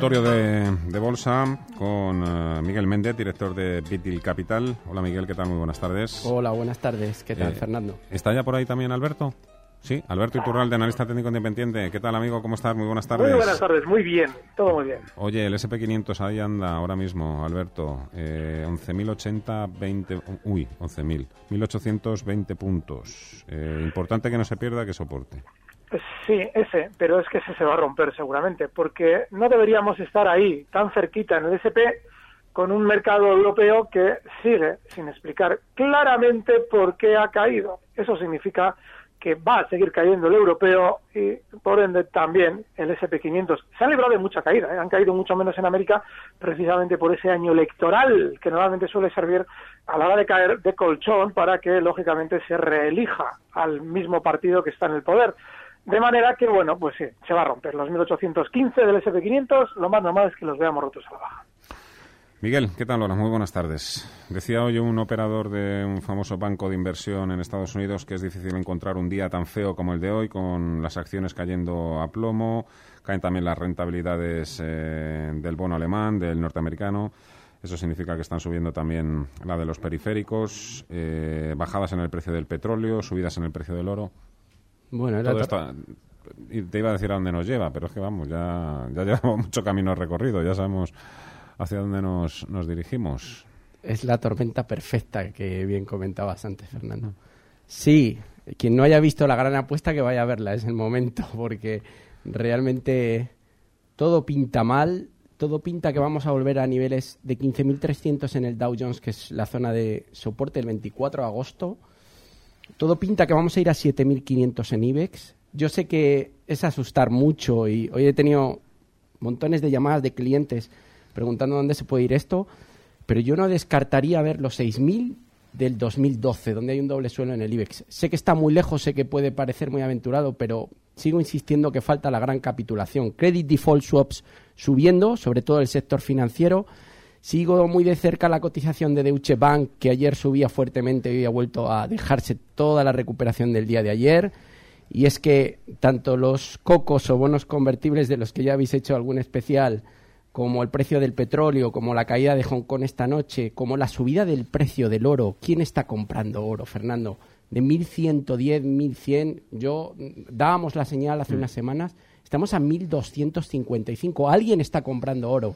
Consultorio de, de bolsa con eh, Miguel Méndez, director de Bitil Capital. Hola Miguel, ¿qué tal? Muy buenas tardes. Hola, buenas tardes. ¿Qué tal, Eh, Fernando? ¿Está ya por ahí también Alberto? Sí, Alberto Iturralde, analista técnico independiente. ¿Qué tal, amigo? ¿Cómo estás? Muy buenas tardes. Muy buenas tardes, muy bien, todo muy bien. Oye, el SP500 ahí anda ahora mismo, Alberto. Eh, 11.080, 20... Uy, 11.000. 1.820 puntos. Eh, importante que no se pierda, que soporte. Sí, ese, pero es que ese se va a romper seguramente, porque no deberíamos estar ahí, tan cerquita en el SP, con un mercado europeo que sigue sin explicar claramente por qué ha caído. Eso significa que va a seguir cayendo el europeo y por ende también el SP500. Se ha librado de mucha caída, ¿eh? han caído mucho menos en América precisamente por ese año electoral que normalmente suele servir a la hora de caer de colchón para que lógicamente se reelija al mismo partido que está en el poder. De manera que, bueno, pues sí, se va a romper. Los 1815 del SP500, lo más normal es que los veamos rotos a la baja. Miguel, ¿qué tal? Hola, muy buenas tardes. Decía hoy un operador de un famoso banco de inversión en Estados Unidos que es difícil encontrar un día tan feo como el de hoy, con las acciones cayendo a plomo, caen también las rentabilidades eh, del bono alemán, del norteamericano. Eso significa que están subiendo también la de los periféricos, eh, bajadas en el precio del petróleo, subidas en el precio del oro. Bueno, era Todo y te iba a decir a dónde nos lleva, pero es que vamos, ya, ya llevamos mucho camino recorrido, ya sabemos hacia dónde nos, nos dirigimos. es la tormenta perfecta que bien comentabas antes, Fernando. Sí, quien no haya visto la gran apuesta que vaya a verla, es el momento, porque realmente todo pinta mal, todo pinta que vamos a volver a niveles de 15.300 en el Dow Jones, que es la zona de soporte el 24 de agosto. Todo pinta que vamos a ir a 7.500 en IBEX. Yo sé que es asustar mucho y hoy he tenido montones de llamadas de clientes preguntando dónde se puede ir esto, pero yo no descartaría ver los 6.000 del 2012, donde hay un doble suelo en el IBEX. Sé que está muy lejos, sé que puede parecer muy aventurado, pero sigo insistiendo que falta la gran capitulación. Credit default swaps subiendo, sobre todo el sector financiero. Sigo muy de cerca la cotización de Deutsche Bank, que ayer subía fuertemente y ha vuelto a dejarse toda la recuperación del día de ayer. Y es que tanto los cocos o bonos convertibles de los que ya habéis hecho algún especial, como el precio del petróleo, como la caída de Hong Kong esta noche, como la subida del precio del oro. ¿Quién está comprando oro, Fernando? De 1.110, 1.100. Yo mm, dábamos la señal hace unas semanas. Estamos a 1.255. Alguien está comprando oro.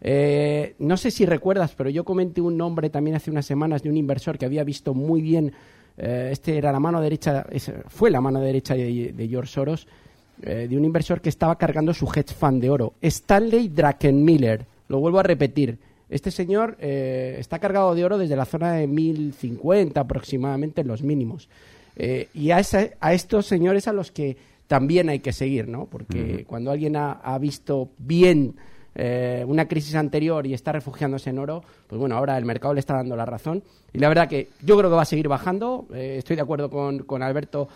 Eh, no sé si recuerdas, pero yo comenté un nombre también hace unas semanas de un inversor que había visto muy bien. eh, este era la mano derecha, fue la mano derecha de, de George Soros, eh, de un inversor que estaba cargando su hedge fund de oro. Stanley Druckenmiller. Lo vuelvo a repetir. Este señor está cargado de oro desde la zona de 1050 aproximadamente en los mínimos. Y a, esa- a estos señores a los que también hay que seguir, ¿no? Porque cuando alguien ha, ha visto bien eh, una crisis anterior y está refugiándose en oro, pues bueno, ahora el mercado le está dando la razón. Y la verdad que yo creo que va a seguir bajando. Eh, estoy de acuerdo con, con Alberto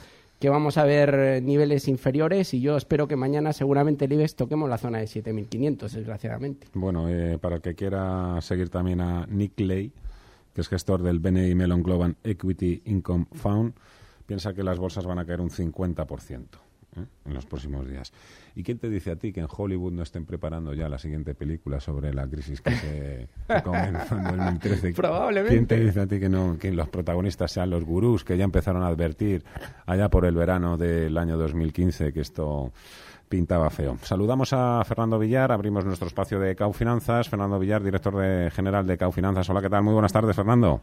que vamos a ver eh, niveles inferiores y yo espero que mañana seguramente el IBEX toquemos la zona de 7.500, desgraciadamente. Bueno, eh, para el que quiera seguir también a Nick Lay, que es gestor del BNI Mellon Global Equity Income Fund, piensa que las bolsas van a caer un 50%. ¿Eh? en los próximos días. ¿Y quién te dice a ti que en Hollywood no estén preparando ya la siguiente película sobre la crisis que se comenzó en 2013? Probablemente. ¿Quién te dice a ti que no que los protagonistas sean los gurús que ya empezaron a advertir allá por el verano del año 2015 que esto pintaba feo. Saludamos a Fernando Villar, abrimos nuestro espacio de Cau Finanzas. Fernando Villar, director de, general de Cau Finanzas. Hola, ¿qué tal? Muy buenas tardes, Fernando.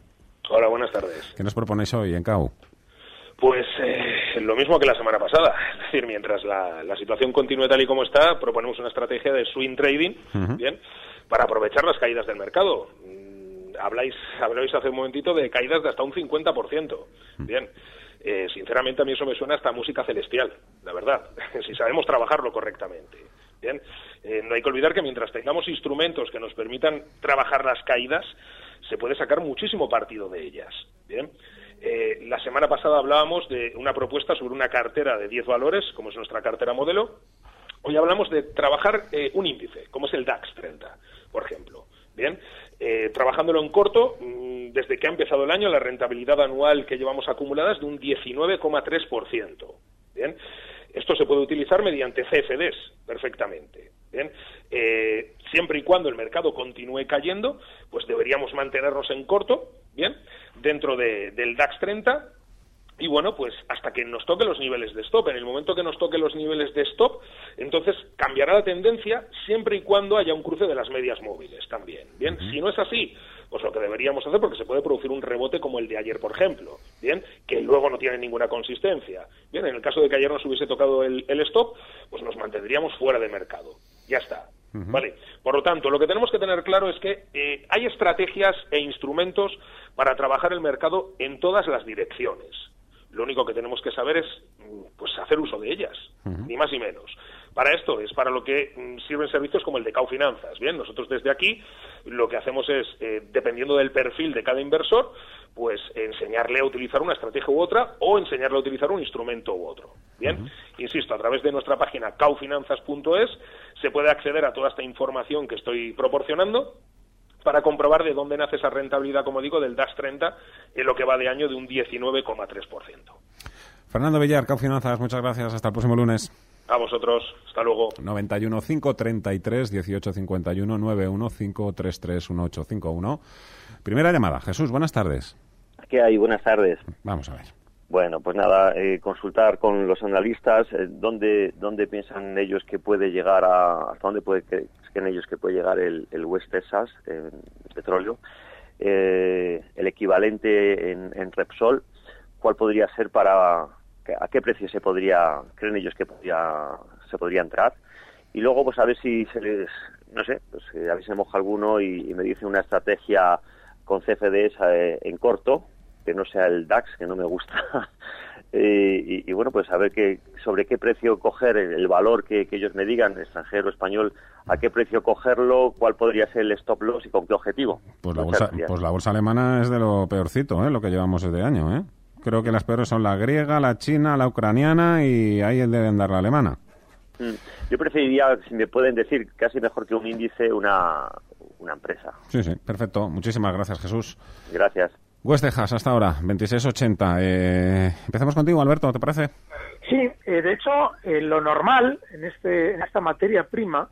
Hola, buenas tardes. ¿Qué nos proponéis hoy en Cau? Pues eh, lo mismo que la semana pasada. Es decir, mientras la, situación continúe tal y como está, proponemos una estrategia de swing trading, bien, para aprovechar las caídas del mercado. Mm, habláis, habláis hace un momentito de caídas de hasta un 50%. Bien. Eh, sinceramente a mí eso me suena hasta música celestial, la verdad, si sabemos trabajarlo correctamente. Bien, eh, no hay que olvidar que mientras tengamos instrumentos que nos permitan trabajar las caídas, se puede sacar muchísimo partido de ellas. Bien, eh, la semana pasada hablábamos de una propuesta sobre una cartera de 10 valores, como es nuestra cartera modelo. Hoy hablamos de trabajar un índice, como es el DAX 30, por ejemplo. Bien, eh, trabajándolo en corto, mm, desde que ha empezado el año, la rentabilidad anual que llevamos acumulada es de un 19,3%. Bien, esto se puede utilizar mediante CFDs perfectamente. Bien, eh, siempre y cuando el mercado continúe cayendo, pues deberíamos mantenernos en corto, bien, dentro del DAX 30 y bueno, pues hasta que nos toque los niveles de stop. En el momento que nos toque los niveles de stop, entonces cambiará la tendencia siempre y cuando haya un cruce de las medias móviles también. Bien, si no es así, pues lo que deberíamos hacer, porque se puede producir un rebote como el de ayer, por ejemplo, bien, que luego no tiene ninguna consistencia. Bien, en el caso de que ayer nos hubiese tocado el, stop, pues nos mantendríamos fuera de mercado. Ya está. Vale. Por lo tanto, lo que tenemos que tener claro es que eh, hay estrategias e instrumentos para trabajar el mercado en todas las direcciones. Lo único que tenemos que saber es pues hacer uso de ellas, ni más ni menos. Para esto es para lo que mm, sirven servicios como el de Cau Finanzas. Bien, nosotros desde aquí lo que hacemos es, eh, dependiendo del perfil de cada inversor, pues enseñarle a utilizar una estrategia u otra o enseñarle a utilizar un instrumento u otro. Bien, insisto, a través de nuestra página caufinanzas.es se puede acceder a toda esta información que estoy proporcionando para comprobar de dónde nace esa rentabilidad, como digo, del DAS 30 en lo que va de año de un 19,3%. Fernando Villar, Cau Finanzas, muchas gracias. Hasta el próximo lunes. A vosotros. Hasta luego. 91 533 1851 91 533 1851. Primera llamada. Jesús, buenas tardes. ¿Qué hay? Buenas tardes. Vamos a ver. Bueno, pues nada, eh, consultar con los analistas eh, dónde, dónde piensan ellos que puede llegar a, hasta dónde puede, creen ellos que puede llegar el, el West Texas, el petróleo, eh, el equivalente en, en, Repsol, cuál podría ser para, a qué precio se podría, creen ellos que podría, se podría entrar, y luego pues a ver si se les, no sé, pues a ver si se moja alguno y, me dice una estrategia con CFDs en corto, que no sea el DAX, que no me gusta. y, bueno, pues a ver qué, sobre qué precio coger el, valor que, ellos me digan, extranjero, español, a qué precio cogerlo, cuál podría ser el stop loss y con qué objetivo. Pues la, bolsa, pues la bolsa alemana es de lo peorcito, ¿eh? lo que llevamos este año. ¿eh? Creo que las peores son la griega, la china, la ucraniana y ahí deben dar la alemana. Mm. Yo preferiría, si me pueden decir, casi mejor que un índice, una, una empresa. Sí, sí, perfecto. Muchísimas gracias, Jesús. Gracias. West Texas, hasta ahora, 26.80. Eh, empezamos contigo, Alberto, ¿te parece? Sí, eh, de hecho, eh, lo normal en, este, en esta materia prima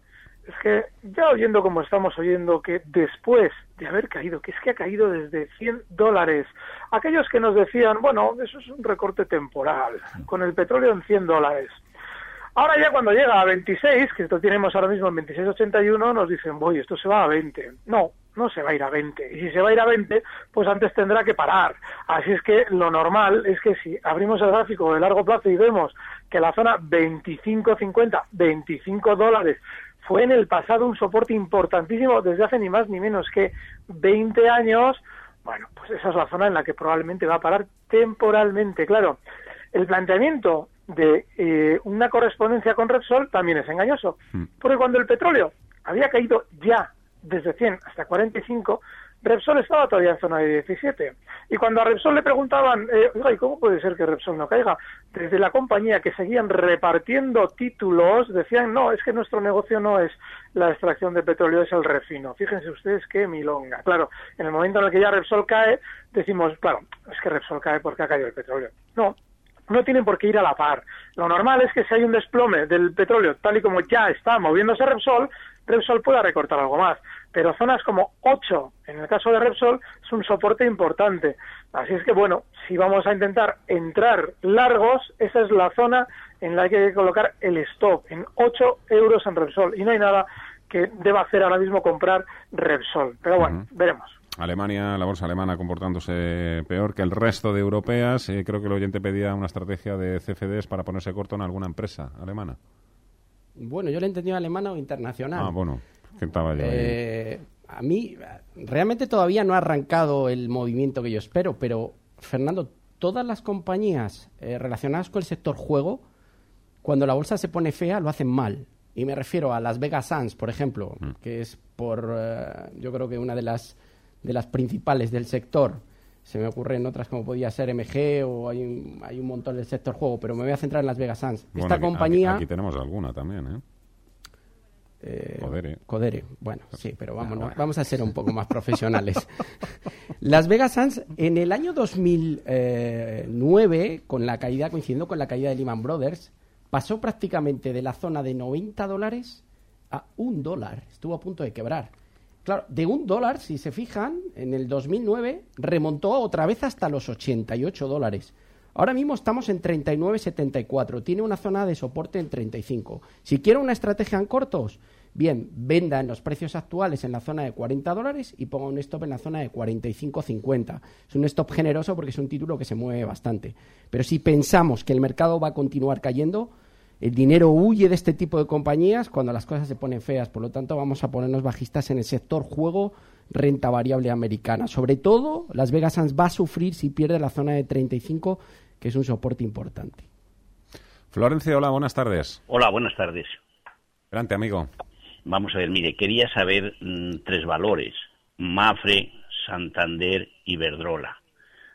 es que, ya oyendo como estamos oyendo, que después de haber caído, que es que ha caído desde 100 dólares, aquellos que nos decían, bueno, eso es un recorte temporal, con el petróleo en 100 dólares. Ahora ya cuando llega a 26, que esto tenemos ahora mismo en 26.81, nos dicen, uy, esto se va a 20. No, no se va a ir a 20. Y si se va a ir a 20, pues antes tendrá que parar. Así es que lo normal es que si abrimos el gráfico de largo plazo y vemos que la zona 25.50, 25 dólares, fue en el pasado un soporte importantísimo desde hace ni más ni menos que 20 años, bueno, pues esa es la zona en la que probablemente va a parar temporalmente. Claro, el planteamiento de eh, una correspondencia con Repsol también es engañoso, mm. porque cuando el petróleo había caído ya desde 100 hasta 45, Repsol estaba todavía en zona de 17. Y cuando a Repsol le preguntaban, eh, oiga, ¿y cómo puede ser que Repsol no caiga? Desde la compañía que seguían repartiendo títulos, decían, no, es que nuestro negocio no es la extracción de petróleo, es el refino. Fíjense ustedes qué milonga. Claro, en el momento en el que ya Repsol cae, decimos, claro, es que Repsol cae porque ha caído el petróleo. No, no tienen por qué ir a la par. Lo normal es que si hay un desplome del petróleo, tal y como ya está moviéndose Repsol, Repsol pueda recortar algo más. Pero zonas como 8, en el caso de Repsol, es un soporte importante. Así es que, bueno, si vamos a intentar entrar largos, esa es la zona en la que hay que colocar el stop, en 8 euros en Repsol. Y no hay nada que deba hacer ahora mismo comprar Repsol. Pero bueno, veremos. Alemania, la bolsa alemana comportándose peor que el resto de europeas. Eh, creo que el oyente pedía una estrategia de CFDs para ponerse corto en alguna empresa alemana. Bueno, yo le he entendido alemana o internacional. Ah, bueno, ¿qué estaba yo eh, A mí, realmente todavía no ha arrancado el movimiento que yo espero, pero, Fernando, todas las compañías eh, relacionadas con el sector juego, cuando la bolsa se pone fea, lo hacen mal. Y me refiero a Las Vegas Sands, por ejemplo, mm. que es por, yo creo que una de las de las principales del sector. Se me ocurren otras como podía ser MG o hay un, hay un montón del sector juego, pero me voy a centrar en Las Vegas Sands. Esta compañía... Aquí, tenemos alguna también, ¿eh? Eh, Codere. Bueno, sí, pero vamos, vamos a ser un poco más profesionales. Las Vegas Sands, en el año 2009, con la caída, coincidiendo con la caída de Lehman Brothers, pasó prácticamente de la zona de 90 dólares a un dólar. Estuvo a punto de quebrar. Claro, de un dólar, si se fijan, en el 2009 remontó otra vez hasta los 88 dólares. Ahora mismo estamos en 39,74. Tiene una zona de soporte en 35. Si quiere una estrategia en cortos, bien, venda en los precios actuales en la zona de 40 dólares y ponga un stop en la zona de 45,50. Es un stop generoso porque es un título que se mueve bastante. Pero si pensamos que el mercado va a continuar cayendo, el dinero huye de este tipo de compañías cuando las cosas se ponen feas. Por lo tanto, vamos a ponernos bajistas en el sector juego renta variable americana. Sobre todo, Las Vegas Sands va a sufrir si pierde la zona de 35, que es un soporte importante. Florencia, hola, buenas tardes. Hola, buenas tardes. Adelante, amigo. Vamos a ver, mire, quería saber mm, tres valores. Mafre, Santander y Verdrola.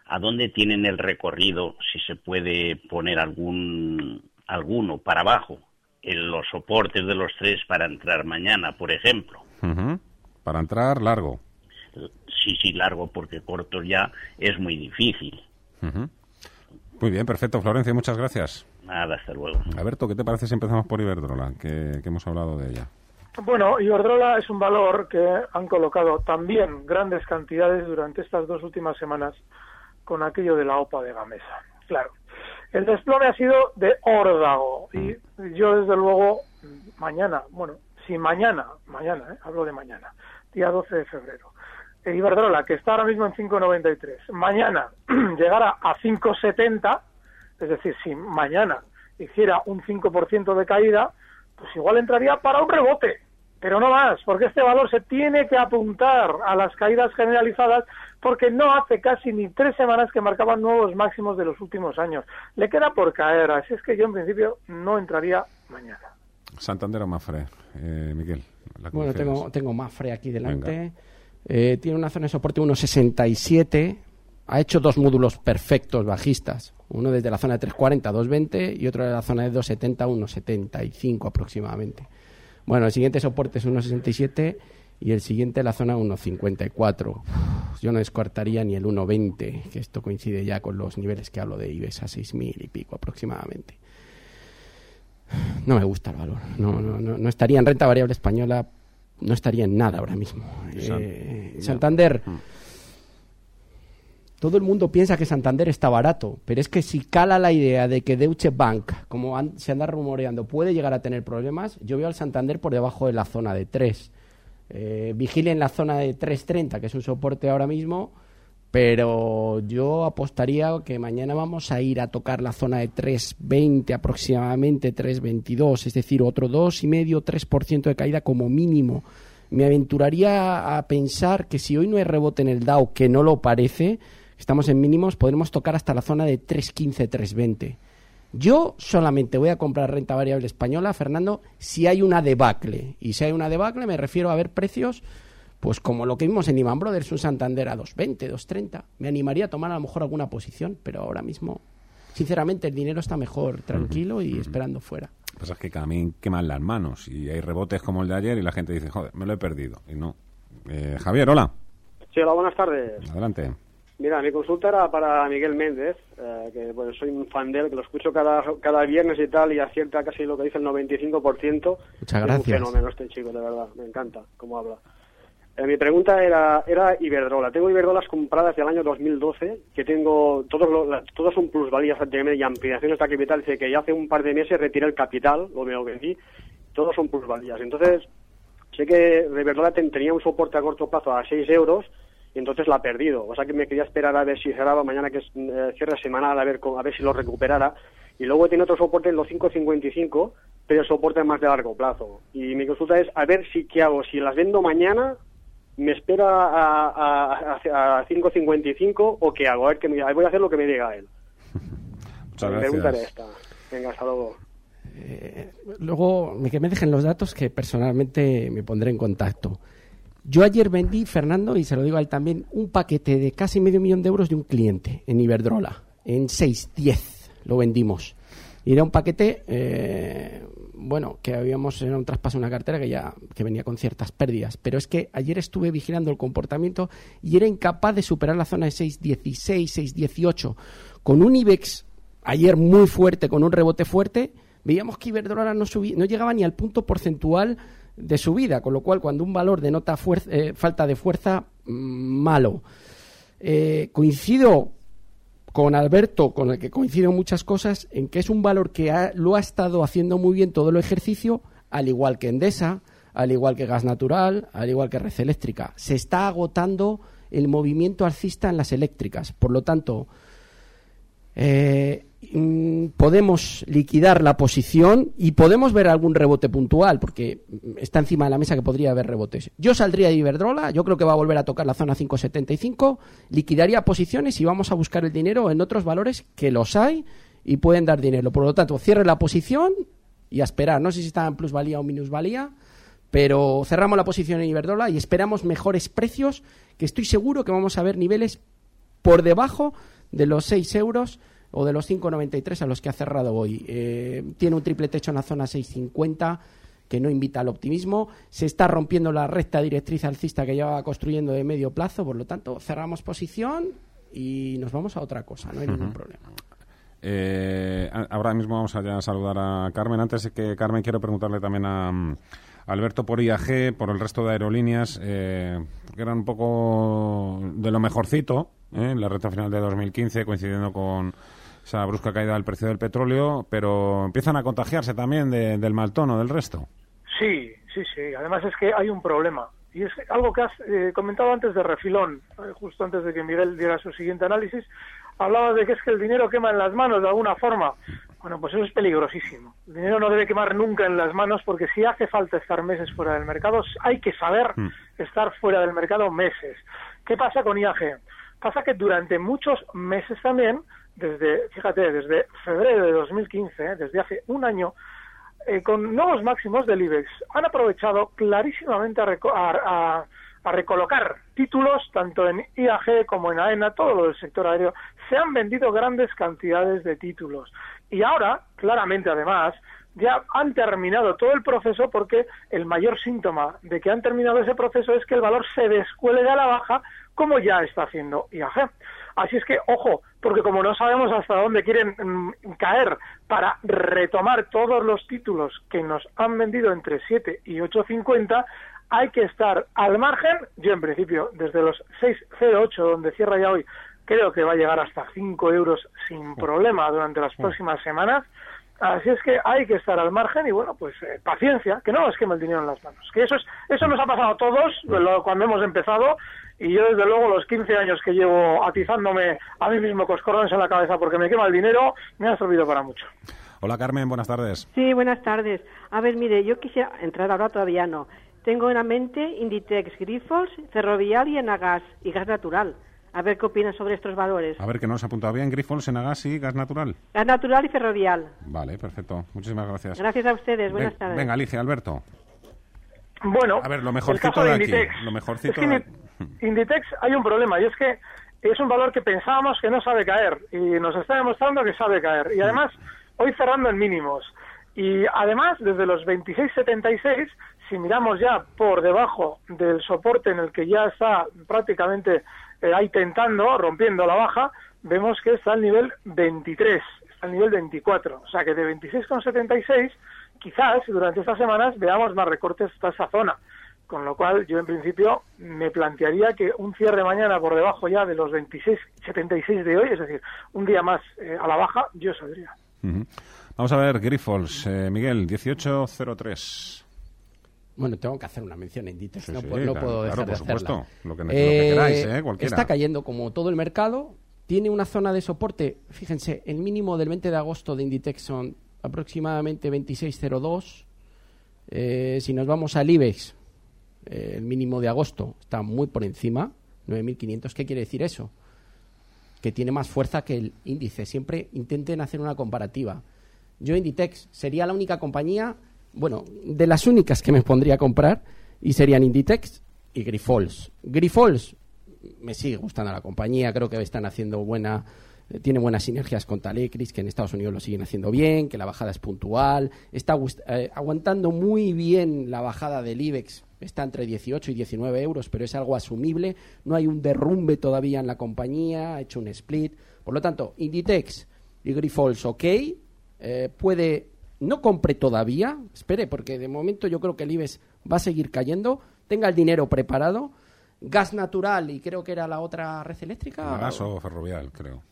¿A dónde tienen el recorrido? Si se puede poner algún alguno para abajo en los soportes de los tres para entrar mañana, por ejemplo. Para entrar largo. Sí, sí, largo, porque corto ya es muy difícil. Muy bien, perfecto, Florencia, muchas gracias. Nada, hasta luego. Alberto, ¿qué te parece si empezamos por Iberdrola, que, que hemos hablado de ella? Bueno, Iberdrola es un valor que han colocado también grandes cantidades durante estas dos últimas semanas con aquello de la OPA de Gamesa. Claro, el desplome ha sido de órdago. Y yo desde luego mañana, bueno, si mañana, mañana, ¿eh? hablo de mañana, día 12 de febrero, Iberdrola, que está ahora mismo en 5,93, mañana llegara a 5,70, es decir, si mañana hiciera un 5% de caída, pues igual entraría para un rebote, pero no más, porque este valor se tiene que apuntar a las caídas generalizadas porque no hace casi ni tres semanas que marcaban nuevos máximos de los últimos años. Le queda por caer, así es que yo en principio no entraría mañana. Santander o Mafre, eh, Miguel. bueno, tengo, tengo Mafre aquí delante. Eh, tiene una zona de soporte 1,67. Ha hecho dos módulos perfectos bajistas. Uno desde la zona de 3,40 a 2,20 y otro de la zona de 2,70 a 1,75 aproximadamente. Bueno, el siguiente soporte es 1,67 y el siguiente la zona 1,54. Yo no descartaría ni el 1,20, que esto coincide ya con los niveles que hablo de IBEX a 6.000 y pico aproximadamente. No me gusta el valor. No, no, no, estaría en renta variable española, no estaría en nada ahora mismo. Eh, Santander. Mm. Todo el mundo piensa que Santander está barato, pero es que si cala la idea de que Deutsche Bank, como se anda rumoreando, puede llegar a tener problemas, yo veo al Santander por debajo de la zona de 3. Eh, vigilen la zona de 3.30, que es un soporte ahora mismo, pero yo apostaría que mañana vamos a ir a tocar la zona de 3.20 aproximadamente, 3.22, es decir, otro 2,5, 3% de caída como mínimo. Me aventuraría a pensar que si hoy no hay rebote en el Dow, que no lo parece, estamos en mínimos, podremos tocar hasta la zona de 3.15, 3.20. Yo solamente voy a comprar renta variable española, Fernando, si hay una debacle. Y si hay una debacle me refiero a ver precios, pues como lo que vimos en Iman Brothers, un Santander a 2.20, 2.30. Me animaría a tomar a lo mejor alguna posición, pero ahora mismo, sinceramente, el dinero está mejor, tranquilo y esperando fuera. Lo que pasa es que a mí queman las manos y hay rebotes como el de ayer y la gente dice, joder, me lo he perdido. Y no. Eh, Javier, hola. Sí, hola, buenas tardes. Adelante. Mira, mi consulta era para Miguel Méndez, eh, que bueno, soy un fan de él, que lo escucho cada, cada viernes y tal, y acierta casi lo que dice el 95%. Muchas gracias. Es un fenómeno este chico, de verdad, me encanta cómo habla. Eh, mi pregunta era, era Iberdrola. Tengo Iberdrolas compradas del año 2012, que tengo, todos, lo, todos son plusvalías y ampliaciones de capital. Dice que ya hace un par de meses retiré el capital, lo veo que sí, todos son plusvalías. Entonces, sé que Iberdrola tenía un soporte a corto plazo a 6 euros, y entonces la ha perdido. O sea que me quería esperar a ver si cerraba mañana, que es eh, cierre semanal, a ver, a ver si lo recuperara. Y luego tiene otro soporte en los 5.55, pero el soporte más de largo plazo. Y mi consulta es a ver si qué hago, si las vendo mañana, me espera a, a, a 5.55 o qué hago. A ver que me, voy a hacer lo que me diga él. Muchas Me gracias. preguntaré esta. Venga, hasta luego. Eh, luego, que me dejen los datos que personalmente me pondré en contacto. Yo ayer vendí, Fernando, y se lo digo a él también, un paquete de casi medio millón de euros de un cliente en Iberdrola. En 6.10 lo vendimos. Y era un paquete, eh, bueno, que habíamos, era un traspaso de una cartera que ya que venía con ciertas pérdidas. Pero es que ayer estuve vigilando el comportamiento y era incapaz de superar la zona de 6.16, 6.18. Con un IBEX ayer muy fuerte, con un rebote fuerte, veíamos que Iberdrola no, subía, no llegaba ni al punto porcentual de subida, con lo cual cuando un valor denota eh, falta de fuerza, mmm, malo. Eh, coincido con Alberto, con el que coincido en muchas cosas, en que es un valor que ha, lo ha estado haciendo muy bien todo el ejercicio, al igual que Endesa, al igual que Gas Natural, al igual que Red Eléctrica. Se está agotando el movimiento alcista en las eléctricas. Por lo tanto, eh, mm, podemos liquidar la posición y podemos ver algún rebote puntual, porque está encima de la mesa que podría haber rebotes. Yo saldría de Iberdrola, yo creo que va a volver a tocar la zona 575, liquidaría posiciones y vamos a buscar el dinero en otros valores que los hay y pueden dar dinero. Por lo tanto, cierre la posición y a esperar. No sé si está en plusvalía o minusvalía, pero cerramos la posición en Iberdrola y esperamos mejores precios, que estoy seguro que vamos a ver niveles por debajo de los 6 euros o de los 5,93 a los que ha cerrado hoy. Eh, tiene un triple techo en la zona 6,50 que no invita al optimismo. Se está rompiendo la recta directriz alcista que lleva construyendo de medio plazo, por lo tanto, cerramos posición y nos vamos a otra cosa, no hay ningún problema. Eh, ahora mismo vamos a ya saludar a Carmen. Antes de que Carmen, quiero preguntarle también a, a Alberto por IAG, por el resto de aerolíneas, eh, que eran un poco de lo mejorcito ¿eh? en la recta final de 2015, coincidiendo con esa brusca caída del precio del petróleo, pero empiezan a contagiarse también de, del mal tono del resto. Sí, sí, sí. Además es que hay un problema. Y es algo que has eh, comentado antes de refilón, eh, justo antes de que Miguel diera su siguiente análisis. Hablaba de que es que el dinero quema en las manos de alguna forma. Bueno, pues eso es peligrosísimo. El dinero no debe quemar nunca en las manos porque si hace falta estar meses fuera del mercado, hay que saber Mm. estar fuera del mercado meses. ¿Qué pasa con IAG? Pasa que durante muchos meses también, desde, fíjate, desde febrero de 2015, ¿eh? desde hace un año, eh, con nuevos máximos del IBEX, han aprovechado clarísimamente a, reco- a- a- recolocar títulos, tanto en IAG como en AENA, todo lo del sector aéreo. Se han vendido grandes cantidades de títulos. Y ahora, claramente además, ya han terminado todo el proceso porque el mayor síntoma de que han terminado ese proceso es que el valor se descuelga a la baja como ya está haciendo IAG. Así es que, ojo, porque como no sabemos hasta dónde quieren mm, caer para retomar todos los títulos que nos han vendido entre 7 y 8.50, hay que estar al margen. Yo, en principio, desde los 6.08, donde cierra ya hoy, creo que va a llegar hasta 5 euros sin problema durante las próximas semanas. Así es que hay que estar al margen y bueno, pues eh, paciencia, que no nos queme el dinero en las manos. Que eso es, eso nos ha pasado a todos lo- cuando hemos empezado y yo desde luego los 15 años que llevo atizándome a mí mismo coscorrones en la cabeza porque me quema el dinero, me ha servido para mucho. Hola Carmen, buenas tardes. Sí, buenas tardes. A ver, mire, yo quisiera entrar ahora todavía no. Tengo en la mente Inditex, Grifols, Ferrovial y Enagas y Gas Natural. A ver qué opinan sobre estos valores. A ver, que no se ha apuntado bien. Grifols, Enagas y Gas Natural. Gas Natural y Ferrovial. Vale, perfecto. Muchísimas gracias. Gracias a ustedes. Buenas Ven- tardes. Venga, elige, Alberto. Bueno, A ver, lo mejorcito de de aquí. Lo mejorcito Es que de Inditex hay un problema y es que es un valor que pensábamos que no sabe caer y nos está demostrando que sabe caer. Y además, hoy cerrando en mínimos. Y además, desde los 26.76, si miramos ya por debajo del soporte en el que ya está prácticamente eh, ahí tentando, rompiendo la baja, vemos que está al nivel 23, está al nivel 24. O sea que de 26,76 quizás durante estas semanas veamos más recortes hasta esa zona. Con lo cual, yo en principio me plantearía que un cierre mañana por debajo ya de los 26,76 de hoy, es decir, un día más eh, a la baja, yo saldría. Vamos a ver, Grifols. Eh, Miguel, 1803. Bueno, tengo que hacer una mención en Inditex, Sí, no, sí, puedo- no claro, puedo dejar claro, de por supuesto. hacerla. Lo que- lo que queráis, ¿eh? Cualquiera. Está cayendo como todo el mercado, tiene una zona de soporte, fíjense, el mínimo del 20 de agosto de Inditex son aproximadamente 26.02. Eh, si nos vamos al IBEX, eh, el mínimo de agosto está muy por encima, 9.500. ¿Qué quiere decir eso? Que tiene más fuerza que el índice. Siempre intenten hacer una comparativa. Yo Inditex sería la única compañía, bueno, de las únicas que me pondría a comprar y serían Inditex y Grifols. Grifols me sigue gustando la compañía, creo que están haciendo buena eh, tiene buenas sinergias con Talecris, que en Estados Unidos lo siguen haciendo bien, que la bajada es puntual, está eh, aguantando muy bien la bajada del IBEX, está entre 18 y 19 euros, pero es algo asumible, no hay un derrumbe todavía en la compañía, ha hecho un split, por lo tanto, Inditex y Grifols, ok, eh, puede, no compre todavía, espere, porque de momento yo creo que el IBEX va a seguir cayendo, tenga el dinero preparado, gas natural y creo que era la otra red eléctrica. Gas o ferrovial, creo.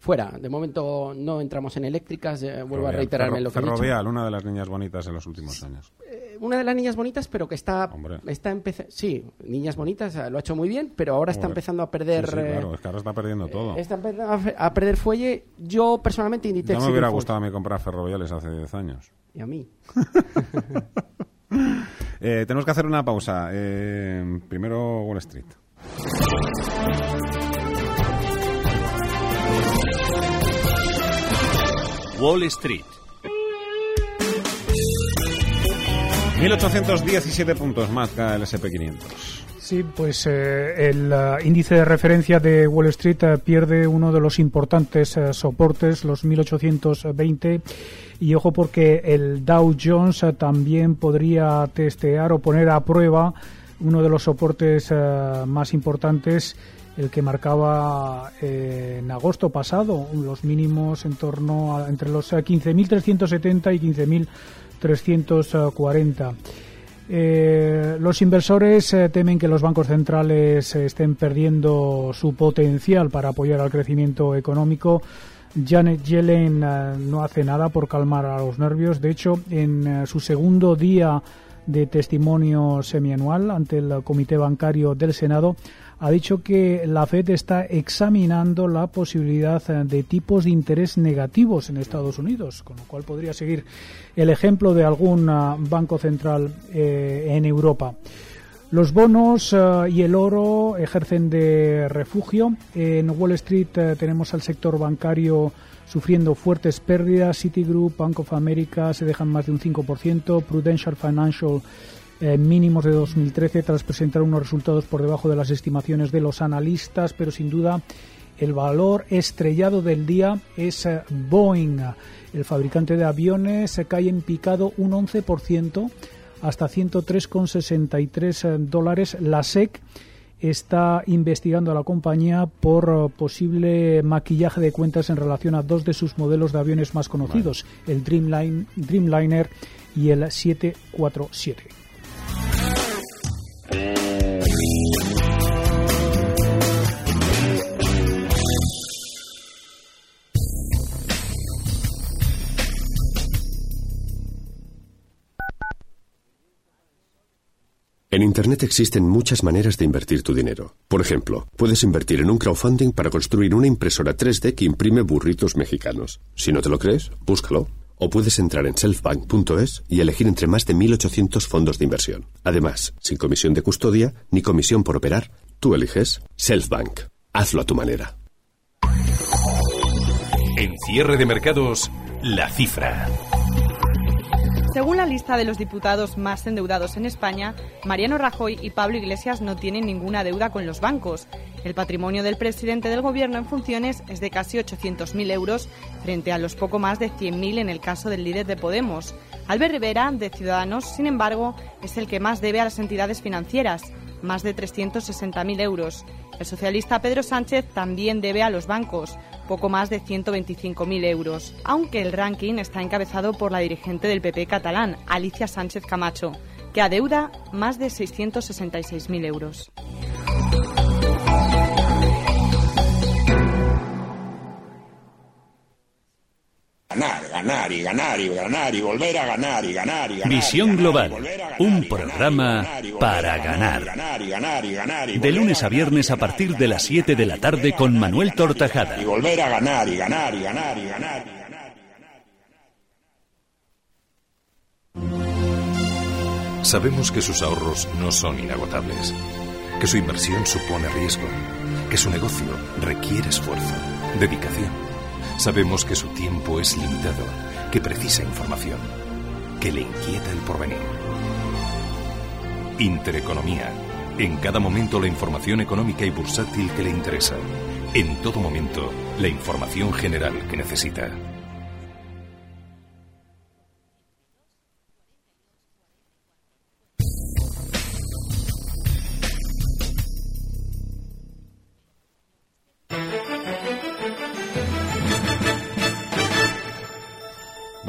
Fuera, de momento no entramos en eléctricas, eh, vuelvo a Ferrovial. reiterarme Ferro- lo que he dicho. Ferrovial, una de las niñas bonitas en los últimos años. Eh, Una de las niñas bonitas, pero que está, está empezando. Sí, niñas bonitas, eh, lo ha hecho muy bien, pero ahora está Joder. empezando a perder. Sí, sí, eh, claro, es que ahora está perdiendo todo. Está empezando a, a perder fuelle. Yo personalmente Inditex. Ya me hubiera gustado a mí comprar ferroviales hace 10 años. Y a mí. Eh, tenemos que hacer una pausa. Eh, primero Wall Street. Wall Street. 1817 puntos más que el SP500. Sí, pues eh, el eh, índice de referencia de Wall Street eh, pierde uno de los importantes eh, soportes, los 1820. Y ojo porque el Dow Jones también podría testear o poner a prueba uno de los soportes más importantes, el que marcaba eh, en agosto pasado, los mínimos en torno a entre los eh, 15.370 y 15.340. Eh, los inversores eh, temen que los bancos centrales eh, estén perdiendo su potencial para apoyar al crecimiento económico. Janet Yellen eh, no hace nada por calmar a los nervios. De hecho, en eh, su segundo día de testimonio semianual ante el Comité Bancario del Senado, ha dicho que la Fed está examinando la posibilidad eh, de tipos de interés negativos en Estados Unidos, con lo cual podría seguir el ejemplo de algún ah, banco central eh, en Europa. Los bonos ah, y el oro ejercen de refugio. En Wall Street eh, tenemos al sector bancario sufriendo fuertes pérdidas. Citigroup, Bank of America se dejan más de un 5%. Prudential Financial eh, mínimos de 2013 tras presentar unos resultados por debajo de las estimaciones de los analistas, pero sin duda el valor estrellado del día es eh, Boeing. El fabricante de aviones se cae en picado un 11% hasta 103,63 dólares. La SEC está investigando a la compañía por eh, posible maquillaje de cuentas en relación a dos de sus modelos de aviones más conocidos, el Dreamline- Dreamliner y el 747. Internet existen muchas maneras de invertir tu dinero. Por ejemplo, puedes invertir en un crowdfunding para construir una impresora 3D que imprime burritos mexicanos. Si no te lo crees, búscalo. O puedes entrar en selfbank.es y elegir entre más de 1.800 fondos de inversión. Además, sin comisión de custodia ni comisión por operar, tú eliges Selfbank. Hazlo a tu manera. En cierre de mercados, la cifra. Según la lista de los diputados más endeudados en España, Mariano Rajoy y Pablo Iglesias no tienen ninguna deuda con los bancos. El patrimonio del presidente del gobierno en funciones es de casi 800.000 euros frente a los poco más de 100.000 en el caso del líder de Podemos. Albert Rivera, de Ciudadanos, sin embargo, es el que más debe a las entidades financieras. más de 360.000 euros. El socialista Pedro Sánchez también debe a los bancos, poco más de 125.000 euros, aunque el ranking está encabezado por la dirigente del PP catalán, Alicia Sánchez Camacho, que adeuda más de 666.000 euros. Ganar, y ganar y ganar y volver a ganar y ganar y ganar. Visión Global, un programa para ganar. De lunes a viernes a partir de las 7 de la tarde con Manuel Tortajada. Y volver a ganar y ganar y ganar y ganar. Sabemos que sus ahorros no son inagotables, que su inversión supone riesgo, que su negocio requiere esfuerzo, dedicación. Sabemos que su tiempo es limitado, que precisa información, que le inquieta el porvenir. Intereconomía. En cada momento la información económica y bursátil que le interesa. En todo momento la información general que necesita.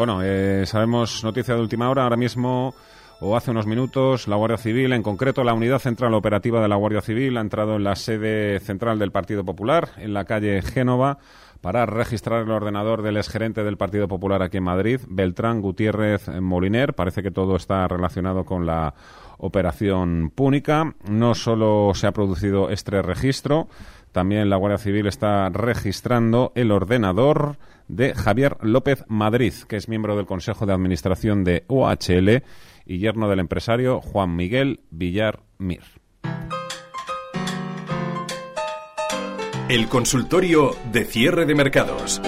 Bueno, eh, sabemos noticia de última hora. Ahora mismo, o hace unos minutos, la Guardia Civil, en concreto la Unidad Central Operativa de la Guardia Civil, ha entrado en la sede central del Partido Popular, en la calle Génova, para registrar el ordenador del exgerente del Partido Popular aquí en Madrid, Beltrán Gutiérrez Moliner. Parece que todo está relacionado con la operación Púnica. No solo se ha producido este registro, también la Guardia Civil está registrando el ordenador de Javier López Madrid, que es miembro del Consejo de Administración de OHL y yerno del empresario Juan Miguel Villar Mir. El consultorio de cierre de mercados.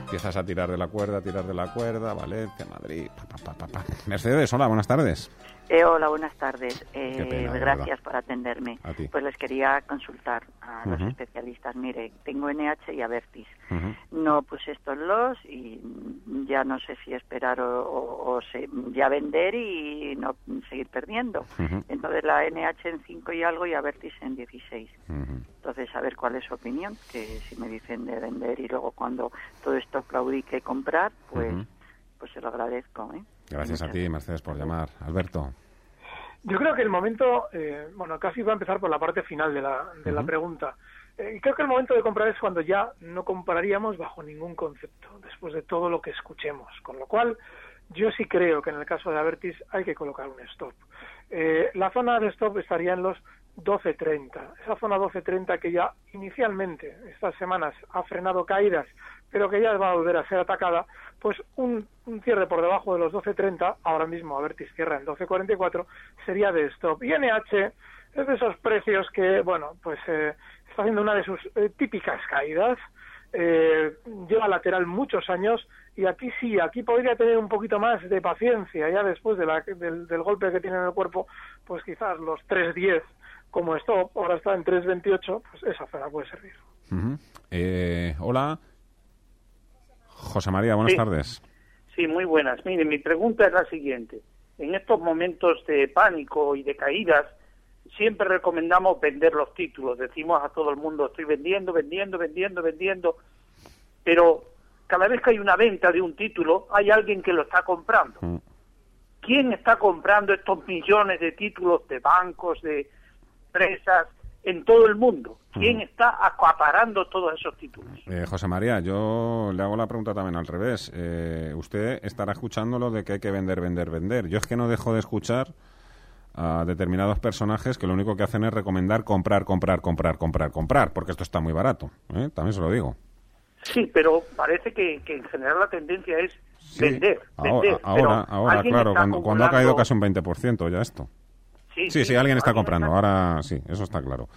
Empiezas a tirar de la cuerda, tirar de la cuerda, Valencia, Madrid, pa. Mercedes, hola, buenas tardes. Eh, hola, buenas tardes. Eh, pena, gracias por atenderme. Pues les quería consultar a los especialistas. Mire, tengo NH y Avertis. Ujú. No puse estos los y ya no sé si esperar o, o- o se- ya vender y no seguir perdiendo. Entonces la NH en 5 y algo y Avertis en 16. Ujú. Entonces, a ver cuál es su opinión, que si me dicen de vender y luego cuando todo esto claudique comprar, pues, pues se lo agradezco. ¿eh? Gracias a ti, Mercedes, por llamar. Alberto. Yo creo que el momento, eh, bueno, casi voy a empezar por la parte final de la, de la pregunta. Eh, creo que el momento de comprar es cuando ya no compraríamos bajo ningún concepto, después de todo lo que escuchemos. Con lo cual, yo sí creo que en el caso de Avertis hay que colocar un stop. Eh, la zona de stop estaría en los 12.30. Esa zona 12.30 que ya inicialmente estas semanas ha frenado caídas, pero que ya va a volver a ser atacada, pues un, cierre por debajo de los 12.30, ahora mismo Avertis cierra en 12.44, sería de stop. Y NH es de esos precios que, bueno, pues eh, está haciendo una de sus eh, típicas caídas, eh, lleva lateral muchos años y aquí sí, aquí podría tener un poquito más de paciencia ya después del, del golpe que tiene en el cuerpo, pues quizás los 3.10 como stop, ahora está en 3.28, pues esa zona puede servir. Eh, hola. José María, buenas Sí. tardes. Sí, muy buenas. Mire, mi pregunta es la siguiente. En estos momentos de pánico y de caídas, siempre recomendamos vender los títulos. Decimos a todo el mundo, estoy vendiendo, vendiendo, vendiendo, vendiendo. Pero cada vez que hay una venta de un título, hay alguien que lo está comprando. Mm. ¿Quién está comprando estos millones de títulos de bancos, de empresas en todo el mundo? ¿Quién está acaparando todos esos títulos? Eh, José María, yo le hago la pregunta también al revés. Eh, usted estará escuchando lo de que hay que vender, vender, vender. Yo es que no dejo de escuchar a determinados personajes que lo único que hacen es recomendar comprar, comprar, comprar, comprar, comprar, porque esto está muy barato. ¿eh? También se lo digo. Sí, pero parece que, que en general la tendencia es Sí, vender, vender. Ahora, pero ahora, claro, cuando, cuando ha caído casi un 20% ya esto. Sí, Sí, sí, alguien está comprando. Ahora sí, eso está claro.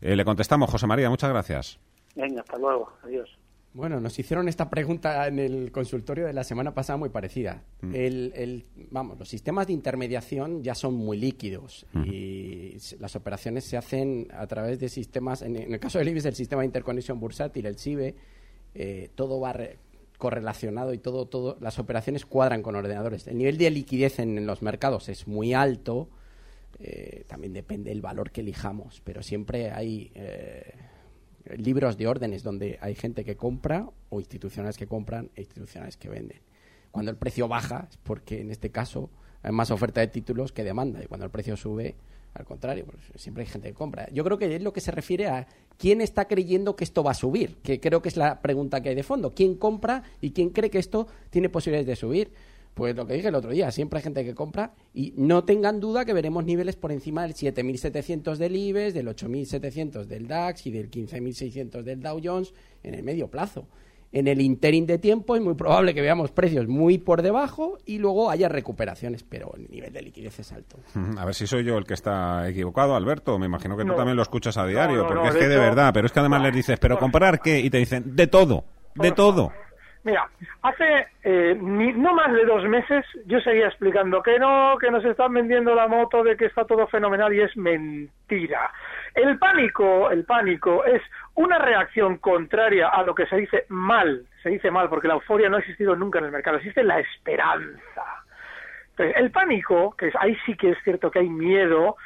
Eh, le contestamos, José María, muchas gracias. Venga, hasta luego, adiós. Bueno, nos hicieron esta pregunta en el consultorio de la semana pasada muy parecida. Mm. El, el- vamos, los sistemas de intermediación ya son muy líquidos Mm. y las operaciones se hacen a través de sistemas, en, en el caso del IBEX, el sistema de interconexión bursátil, el SIBE, eh, todo va re- correlacionado y todo, todo, las operaciones cuadran con ordenadores. El nivel de liquidez en, los mercados es muy alto, eh, también depende del valor que elijamos, pero siempre hay eh, libros de órdenes donde hay gente que compra o instituciones que compran e instituciones que venden. Cuando el precio baja es porque en este caso hay más oferta de títulos que demanda y cuando el precio sube al contrario, pues siempre hay gente que compra. Yo creo que es lo que se refiere a quién está creyendo que esto va a subir, que creo que es la pregunta que hay de fondo. ¿Quién compra y quién cree que esto tiene posibilidades de subir? Pues lo que dije el otro día, siempre hay gente que compra y no tengan duda que veremos niveles por encima del 7.700 del IBEX, del 8.700 del DAX y del 15.600 del Dow Jones en el medio plazo en el interín de tiempo es muy probable que veamos precios muy por debajo y luego haya recuperaciones, pero el nivel de liquidez es alto. A ver si soy yo el que está equivocado, Alberto. Me imagino que tú también lo escuchas a diario, porque es que de verdad, pero es que además les dices, ¿pero comprar qué? Y te dicen, de todo, de todo. Mira, hace eh, no más de dos meses yo seguía explicando que no, que nos están vendiendo la moto de que está todo fenomenal y es mentira. El pánico, el pánico es una reacción contraria a lo que se dice mal, se dice mal porque la euforia no ha existido nunca en el mercado, existe la esperanza. el pánico, que ahí sí que es cierto que hay miedo,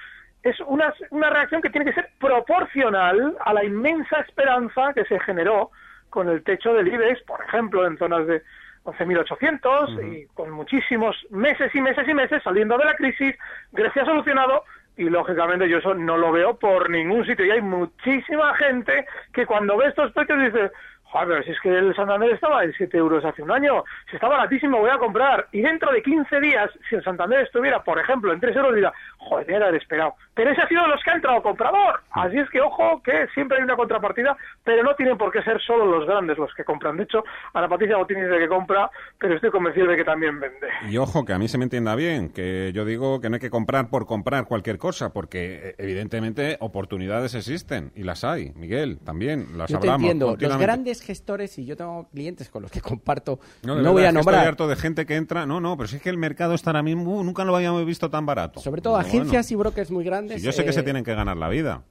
es una, una reacción que tiene que ser proporcional a la inmensa esperanza que se generó con el techo del IBEX, por ejemplo, en zonas de 11.800 y con muchísimos meses y meses y meses saliendo de la crisis, Grecia ha solucionado y lógicamente yo eso no lo veo por ningún sitio. Y hay muchísima gente que cuando ve estos precios dice joder, si es que el Santander estaba en 7 euros hace un año, si está baratísimo voy a comprar y dentro de 15 días si el Santander estuviera por ejemplo en 3 euros dirá joder, haber esperado pero ese ha sido los que ha entrado comprador. Así es que ojo que siempre hay una contrapartida pero no tienen por qué ser solo los grandes los que compran. De hecho Ana Patricia Botín dice que compra pero estoy convencido de que también vende. Y ojo que a mí se me entienda bien que yo digo que no hay que comprar por comprar cualquier cosa porque eh, evidentemente oportunidades existen y las hay. Miguel también las yo hablamos entiendo. los grandes gestores y yo tengo clientes con los que comparto no, voy a nombrar estoy harto de gente que entra. No no pero si es que el mercado está ahora mismo nunca lo habíamos visto tan barato. Sobre todo agencias y brokers muy grandes yo sé que se eh, tienen que ganar la vida.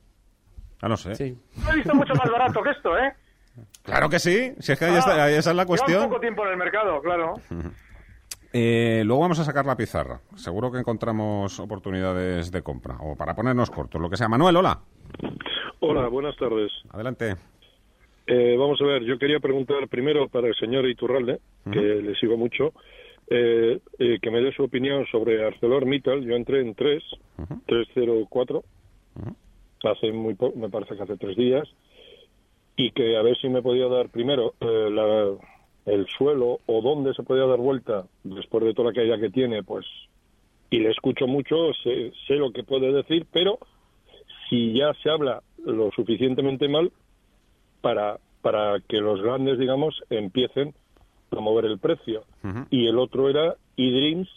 Ah, no sé. No he visto mucho más barato que esto, ¿eh? Claro que sí. Si es que ahí, está, esa es la cuestión. Lleva poco tiempo en el mercado, claro. Eh, luego vamos a sacar la pizarra. Seguro que encontramos oportunidades de compra o para ponernos cortos, lo que sea. Manuel, hola. Hola, buenas tardes. Adelante. Eh, vamos a ver, yo quería preguntar primero para el señor Iturralde, que le sigo mucho, eh, eh, que me dé su opinión sobre ArcelorMittal. Yo entré en 3, 304, hace muy me parece que hace tres días, y que a ver si me podía dar primero eh, el suelo o dónde se podía dar vuelta después de toda la caída que tiene, pues, y le escucho mucho, sé, sé lo que puede decir, pero si ya se habla lo suficientemente mal para, para que los grandes, digamos, empiecen promover el precio. Y el otro era eDreams,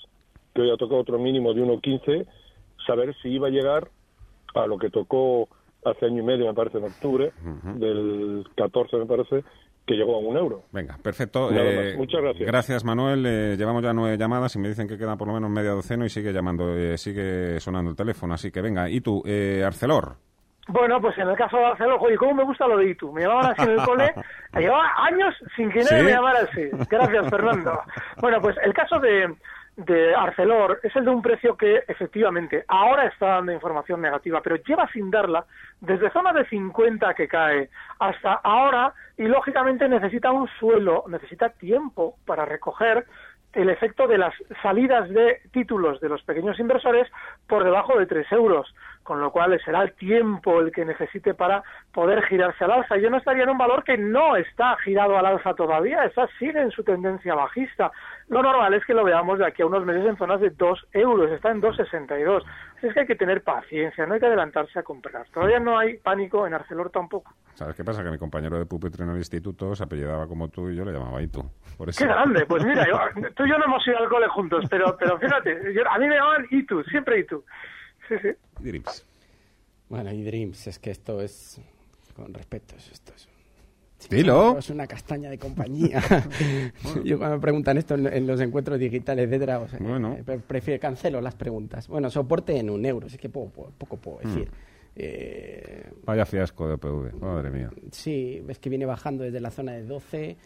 que hoy ha tocado otro mínimo de 1.15, saber si iba a llegar a lo que tocó hace año y medio, me parece, en octubre, del 14, me parece, que llegó a un euro. Venga, perfecto. Eh, Muchas gracias. Gracias, Manuel. Eh, llevamos ya nueve llamadas y me dicen que queda por lo menos media docena y sigue llamando, eh, sigue sonando el teléfono. Así que venga, y tú, Arcelor. Bueno, pues en el caso de Barcelona, oye, ¿cómo me gusta lo de Itu? Me llamaban así en el cole, llevaba años sin que nadie me llamara así. Gracias, Fernando. Bueno, pues el caso de, de Arcelor es el de un precio que efectivamente ahora está dando información negativa, pero lleva sin darla desde zona de 50 que cae hasta ahora y lógicamente necesita un suelo, necesita tiempo para recoger el efecto de las salidas de títulos de los pequeños inversores por debajo de 3 euros con lo cual será el tiempo el que necesite para poder girarse al alza. Yo no estaría en un valor que no está girado al alza todavía, está sigue en su tendencia bajista. Lo normal es que lo veamos de aquí a unos meses en zonas de 2 euros, está en 2,62. Así es que hay que tener paciencia, no hay que adelantarse a comprar. Todavía no hay pánico en Arcelor tampoco. ¿Sabes qué pasa? Que mi compañero de pupitre en el instituto se apellidaba como tú y yo le llamaba Itu. Por ¡Qué grande! Pues mira, tú y yo no hemos ido al cole juntos, pero, pero fíjate, a mí me llamaban Itu, siempre Itu. Sí, sí. Dreams. Bueno, y Dreams, es que esto es, con respeto, esto es... Dilo. Es una castaña de compañía. Yo cuando me preguntan esto en, los encuentros digitales, etcétera, o sea, bueno. Eh, prefiero cancelo las preguntas. Bueno, soporte en un euro, es que poco, poco puedo mm. decir. Eh, Vaya fiasco de OPV, madre mía. Sí, ves que viene bajando desde la zona de 12.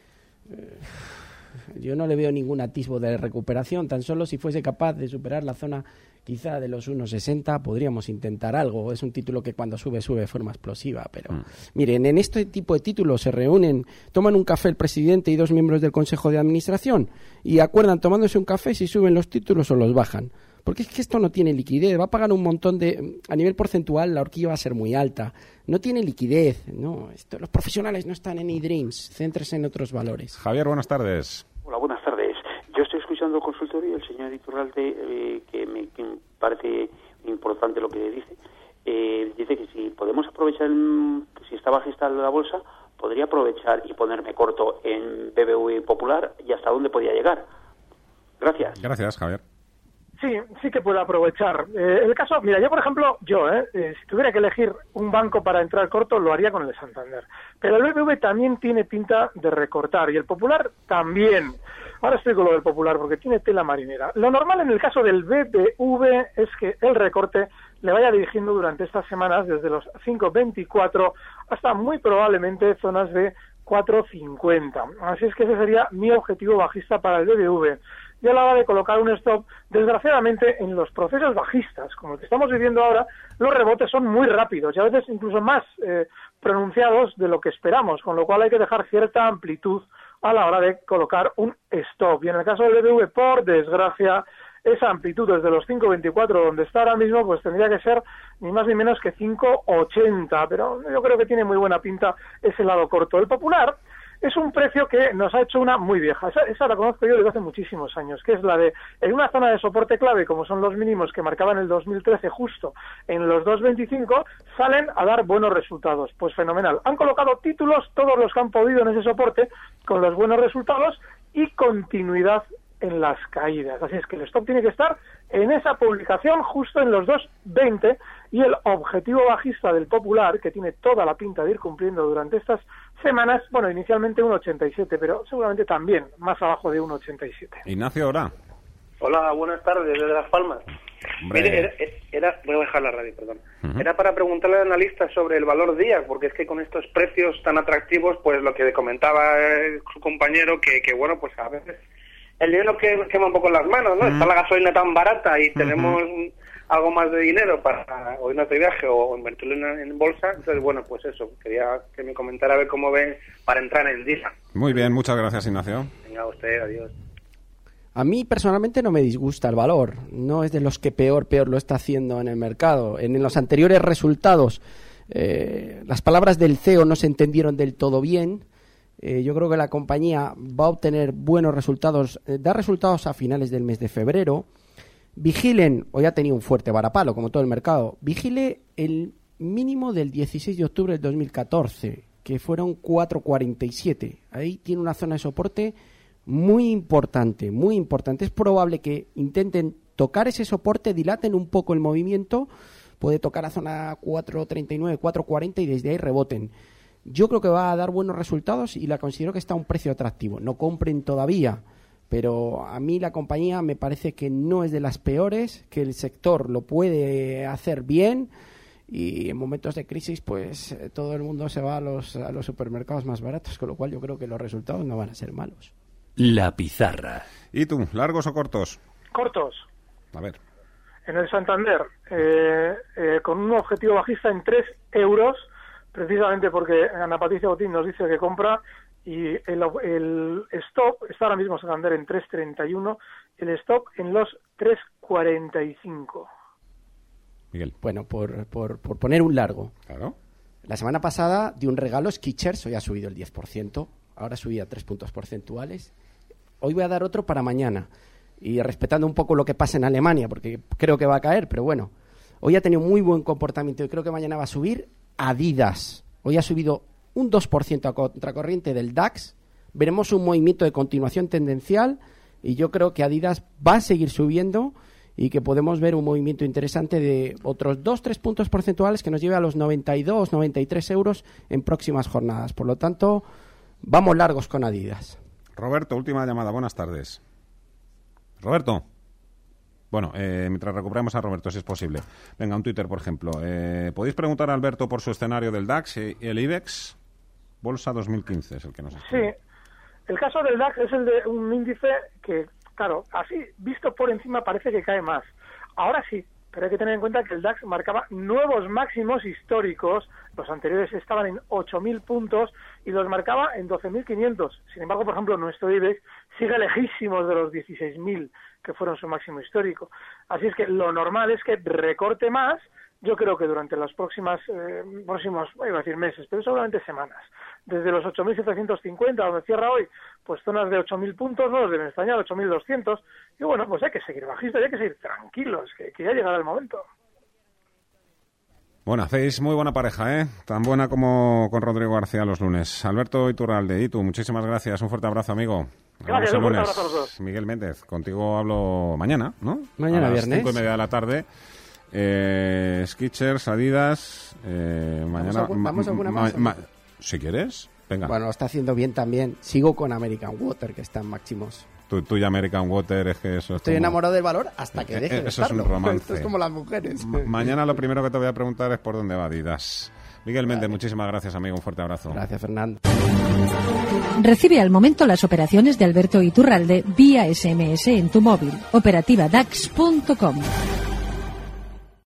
Yo no le veo ningún atisbo de recuperación. Tan solo si fuese capaz de superar la zona quizá de los 1,60 podríamos intentar algo. Es un título que cuando sube, sube de forma explosiva. Pero Mm. miren, en este tipo de títulos se reúnen, toman un café el presidente y dos miembros del Consejo de Administración y acuerdan tomándose un café si suben los títulos o los bajan. Porque es que esto no tiene liquidez, va a pagar un montón de... A nivel porcentual la horquilla va a ser muy alta. No tiene liquidez, no. Esto- los profesionales no están en e-dreams, céntrese en otros valores. Javier, buenas tardes. Yo estoy escuchando el consultorio y el señor Iturralde, eh, que, me, que parece importante lo que dice, eh, dice que si podemos aprovechar, si está bajista la bolsa, podría aprovechar y ponerme corto en BBV Popular y hasta dónde podía llegar. Gracias. Gracias, Javier. Sí, sí que puedo aprovechar. Eh, el caso, mira, yo por ejemplo, yo, eh, eh, si tuviera que elegir un banco para entrar corto, lo haría con el de Santander. Pero el BBV también tiene pinta de recortar y el Popular también. Ahora explico lo del Popular porque tiene tela marinera. Lo normal en el caso del BBV es que el recorte le vaya dirigiendo durante estas semanas desde los 5.24 hasta muy probablemente zonas de 4.50. Así es que ese sería mi objetivo bajista para el BBV. Y a la hora de colocar un stop, desgraciadamente en los procesos bajistas, como el que estamos viviendo ahora, los rebotes son muy rápidos y a veces incluso más eh, pronunciados de lo que esperamos, con lo cual hay que dejar cierta amplitud a la hora de colocar un stop. Y en el caso del BBV, por desgracia, esa amplitud desde los 5.24 donde está ahora mismo, pues tendría que ser ni más ni menos que 5.80, pero yo creo que tiene muy buena pinta ese lado corto. El popular es un precio que nos ha hecho una muy vieja. Esa, la conozco yo desde hace muchísimos años, que es la de, en una zona de soporte clave, como son los mínimos que marcaban el 2013 justo en los 2.25, salen a dar buenos resultados. Pues fenomenal. Han colocado títulos, todos los que han podido en ese soporte, con los buenos resultados y continuidad en las caídas. Así es que el stop tiene que estar en esa publicación justo en los 2.20 y el objetivo bajista del Popular, que tiene toda la pinta de ir cumpliendo durante estas semanas, bueno, inicialmente 1.87, pero seguramente también más abajo de 1.87. Ignacio, ahora. Hola, buenas tardes, desde Las Palmas. Hombre. Mire, era, era- voy a dejar la radio, perdón. Era para preguntarle al analista sobre el valor día, porque es que con estos precios tan atractivos, pues lo que comentaba eh, su compañero, que, que bueno, pues a veces el dinero que quema un poco en las manos, ¿no? Está la gasolina tan barata y tenemos algo más de dinero para o irnos de viaje o invertirlo en, en bolsa, entonces bueno, pues eso, quería que me comentara a ver cómo ve para entrar en día. Muy bien, muchas gracias, Ignacio. Venga, usted, adiós. A mí personalmente no me disgusta el valor, no es de los que peor, peor lo está haciendo en el mercado. En los anteriores resultados, eh, las palabras del CEO no se entendieron del todo bien. Eh, yo creo que la compañía va a obtener buenos resultados, eh, da resultados a finales del mes de febrero. Vigilen, hoy ha tenido un fuerte varapalo, como todo el mercado, vigile el mínimo del 16 de octubre del 2014, que fueron 4,47. Ahí tiene una zona de soporte muy importante, muy importante. Es probable que intenten tocar ese soporte, dilaten un poco el movimiento, puede tocar a zona 4.39, 4.40 y desde ahí reboten. Yo creo que va a dar buenos resultados y la considero que está a un precio atractivo. No compren todavía, pero a mí la compañía me parece que no es de las peores, que el sector lo puede hacer bien y en momentos de crisis pues eh, todo el mundo se va a los, a los supermercados más baratos, con lo cual yo creo que los resultados no van a ser malos. La pizarra. ¿Y tú, largos o cortos? Cortos. A ver. En el Santander, eh, eh, con un objetivo bajista en 3 euros, precisamente porque Ana Patricia Botín nos dice que compra y el, el stop está ahora mismo Santander en 3.31, el stop en los 3.45. Miguel. Bueno, por, por, por poner un largo. Claro. La semana pasada de un regalo Skechers, hoy ha subido el 10%, ahora subía 3 puntos porcentuales. Hoy voy a dar otro para mañana. Y respetando un poco lo que pasa en Alemania, porque creo que va a caer, pero bueno. Hoy ha tenido muy buen comportamiento y creo que mañana va a subir Adidas. Hoy ha subido un 2% a contracorriente del DAX. Veremos un movimiento de continuación tendencial y yo creo que Adidas va a seguir subiendo y que podemos ver un movimiento interesante de otros 2-3 puntos porcentuales que nos lleve a los 92, 93 euros en próximas jornadas. Por lo tanto, vamos largos con Adidas. Roberto, última llamada. Buenas tardes. Roberto. Bueno, eh, mientras recuperamos a Roberto, si es posible. Venga, un Twitter, por ejemplo. Eh, ¿Podéis preguntar a Alberto por su escenario del DAX y el IBEX? Bolsa 2015 es el que nos Sí, escribe. El caso del DAX es el de un índice que, claro, así visto por encima parece que cae más. Ahora sí, pero hay que tener en cuenta que el DAX marcaba nuevos máximos históricos, los anteriores estaban en 8.000 puntos y los marcaba en 12.500. Sin embargo, por ejemplo, nuestro IBEX sigue lejísimos de los 16.000 que fueron su máximo histórico. Así es que lo normal es que recorte más yo creo que durante las próximas, eh, próximos, iba a decir meses, pero seguramente semanas, desde los 8.750, donde cierra hoy, pues zonas de 8.000 puntos, no los deben extrañar, 8.200, y bueno, pues hay que seguir bajista, hay que seguir tranquilos, que, ya llegará el momento. Bueno, hacéis muy buena pareja, ¿eh? Tan buena como con Rodrigo García los lunes. Alberto Iturralde, y tú, muchísimas gracias. Un fuerte abrazo, amigo. Gracias, un fuerte abrazo a los dos. Miguel Méndez, contigo hablo mañana, ¿no? Mañana a las viernes. cinco y media de la tarde. Eh, Skitchers, Adidas. Eh, mañana. ¿Vamos a alguna más, si quieres, venga. Bueno, está haciendo bien también. Sigo con American Water, que está en máximos. Tú, y American Water es que eso es Estoy como- enamorado del valor hasta que Eh, deje eh, de eso es un romance. Esto es como las mujeres. Ma- Mañana lo primero que te voy a preguntar es por dónde va Adidas. Miguel Méndez, muchísimas gracias, amigo. Un fuerte abrazo. Gracias, Fernando. Recibe al momento las operaciones de Alberto Iturralde vía SMS en tu móvil. Operativa DAX.com.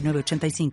906985.